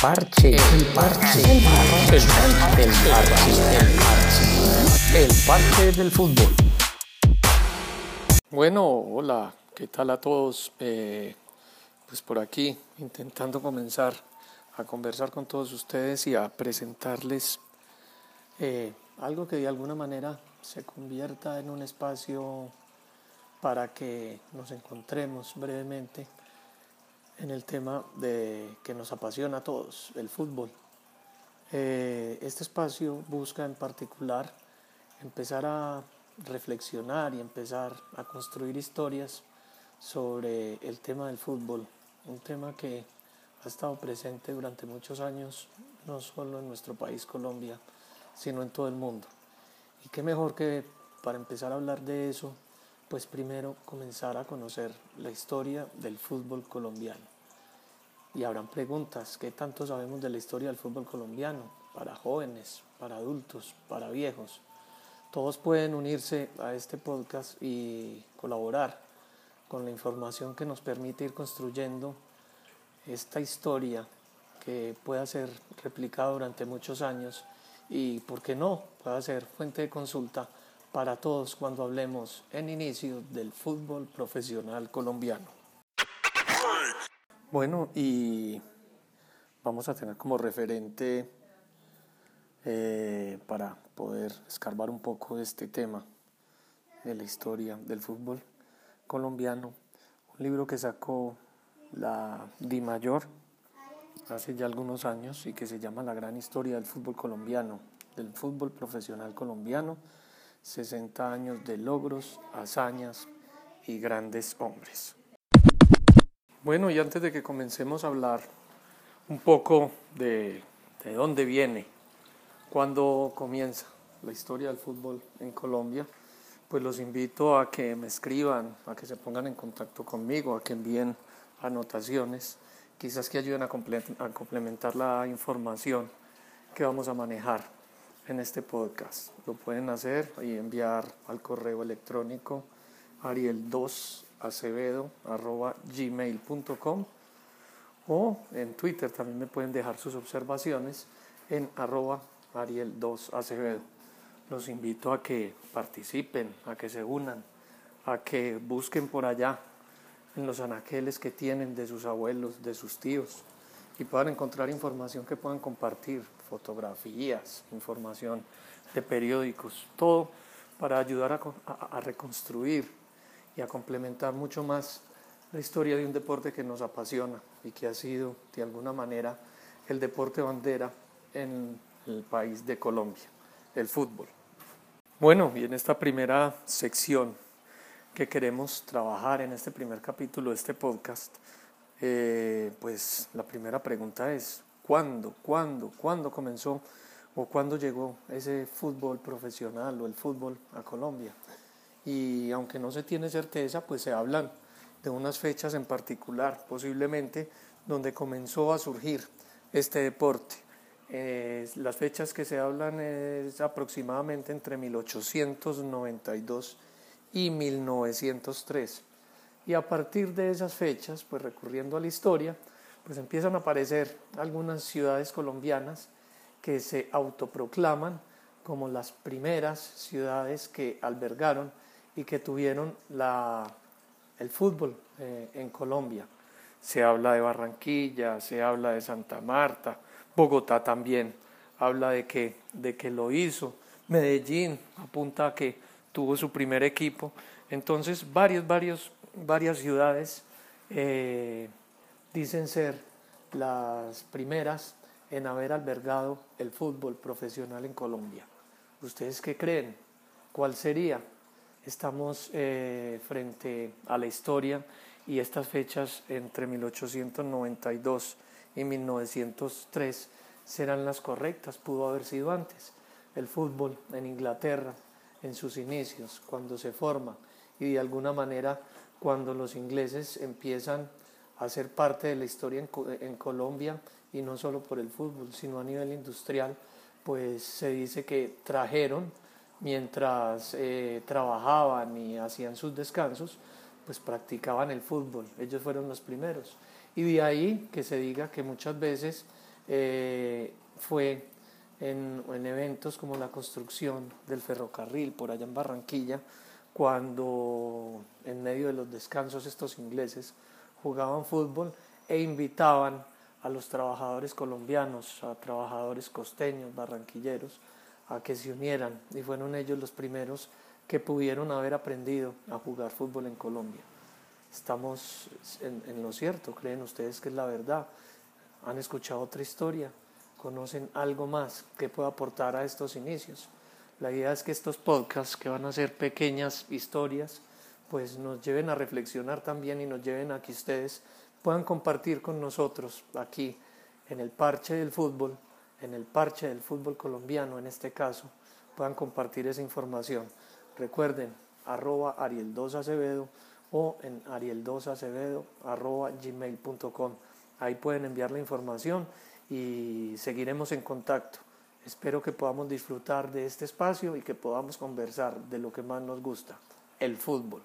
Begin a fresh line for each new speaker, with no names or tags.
parche, el parche, el parche, el parche, el parche, el parche del fútbol.
Bueno, hola, ¿qué tal a todos? Eh, pues por aquí, intentando comenzar a conversar con todos ustedes y a presentarles eh, algo que de alguna manera se convierta en un espacio para que nos encontremos brevemente en el tema de que nos apasiona a todos, el fútbol. Eh, este espacio busca en particular empezar a reflexionar y empezar a construir historias sobre el tema del fútbol, un tema que ha estado presente durante muchos años, no solo en nuestro país Colombia, sino en todo el mundo. Y qué mejor que para empezar a hablar de eso, pues primero comenzar a conocer la historia del fútbol colombiano. Y habrán preguntas, ¿qué tanto sabemos de la historia del fútbol colombiano? Para jóvenes, para adultos, para viejos. Todos pueden unirse a este podcast y colaborar con la información que nos permite ir construyendo esta historia que pueda ser replicada durante muchos años y, ¿por qué no?, pueda ser fuente de consulta para todos cuando hablemos en inicio del fútbol profesional colombiano. Bueno, y vamos a tener como referente eh, para poder escarbar un poco este tema de la historia del fútbol colombiano, un libro que sacó la Di Mayor hace ya algunos años y que se llama La gran historia del fútbol colombiano, del fútbol profesional colombiano 60 años de logros, hazañas y grandes hombres. Bueno, y antes de que comencemos a hablar un poco de, de dónde viene, cuándo comienza la historia del fútbol en Colombia, pues los invito a que me escriban, a que se pongan en contacto conmigo, a que envíen anotaciones, quizás que ayuden a complementar la información que vamos a manejar en este podcast. Lo pueden hacer y enviar al correo electrónico ariel2acevedo.gmail.com o en Twitter también me pueden dejar sus observaciones en arroba ariel2acevedo. Los invito a que participen, a que se unan, a que busquen por allá en los anaqueles que tienen de sus abuelos, de sus tíos, y puedan encontrar información que puedan compartir, fotografías, información de periódicos, todo para ayudar a, reconstruir y a complementar mucho más la historia de un deporte que nos apasiona y que ha sido de alguna manera el deporte bandera en el país de Colombia, el fútbol. Bueno, y en esta primera sección que queremos trabajar en este primer capítulo de este podcast, eh, pues la primera pregunta es, ¿cuándo, cuándo, cuándo comenzó o cuándo llegó ese fútbol profesional o el fútbol a Colombia? Y aunque no se tiene certeza, pues se hablan de unas fechas en particular, posiblemente, donde comenzó a surgir este deporte. Eh, las fechas que se hablan es aproximadamente entre 1892 y 1903. Y a partir de esas fechas, pues recurriendo a la historia, pues empiezan a aparecer algunas ciudades colombianas que se autoproclaman como las primeras ciudades que albergaron y que tuvieron la, el fútbol eh, en Colombia. Se habla de Barranquilla, se habla de Santa Marta, Bogotá también habla de que, de que lo hizo, Medellín apunta a que tuvo su primer equipo, entonces varios, varios varias ciudades eh, dicen ser las primeras en haber albergado el fútbol profesional en Colombia. ¿Ustedes qué creen? ¿Cuál sería? Estamos eh, frente a la historia y estas fechas entre 1892 y 1903 serán las correctas, pudo haber sido antes. El fútbol en Inglaterra, en sus inicios, cuando se forma y de alguna manera cuando los ingleses empiezan a ser parte de la historia en, Colombia y no solo por el fútbol, sino a nivel industrial, pues se dice que trajeron mientras eh, trabajaban y hacían sus descansos, pues practicaban el fútbol, ellos fueron los primeros. Y de ahí que se diga que muchas veces eh, fue en, en, eventos como la construcción del ferrocarril por allá en Barranquilla, cuando en medio de los descansos estos ingleses jugaban fútbol e invitaban a los trabajadores colombianos, a trabajadores costeños, barranquilleros, a que se unieran y fueron ellos los primeros que pudieron haber aprendido a jugar fútbol en Colombia. Estamos en, lo cierto, creen ustedes que es la verdad. Han escuchado otra historia, conocen algo más que pueda aportar a estos inicios. La idea es que estos podcasts, que van a ser pequeñas historias, pues nos lleven a reflexionar también y nos lleven a que ustedes puedan compartir con nosotros aquí en el parche del fútbol, en el parche del fútbol colombiano en este caso, puedan compartir esa información. Recuerden, arroba Ariel2 Acevedo o en ariel2acevedo arroba gmail.com. Ahí pueden enviar la información y seguiremos en contacto. Espero que podamos disfrutar de este espacio y que podamos conversar de lo que más nos gusta, el fútbol.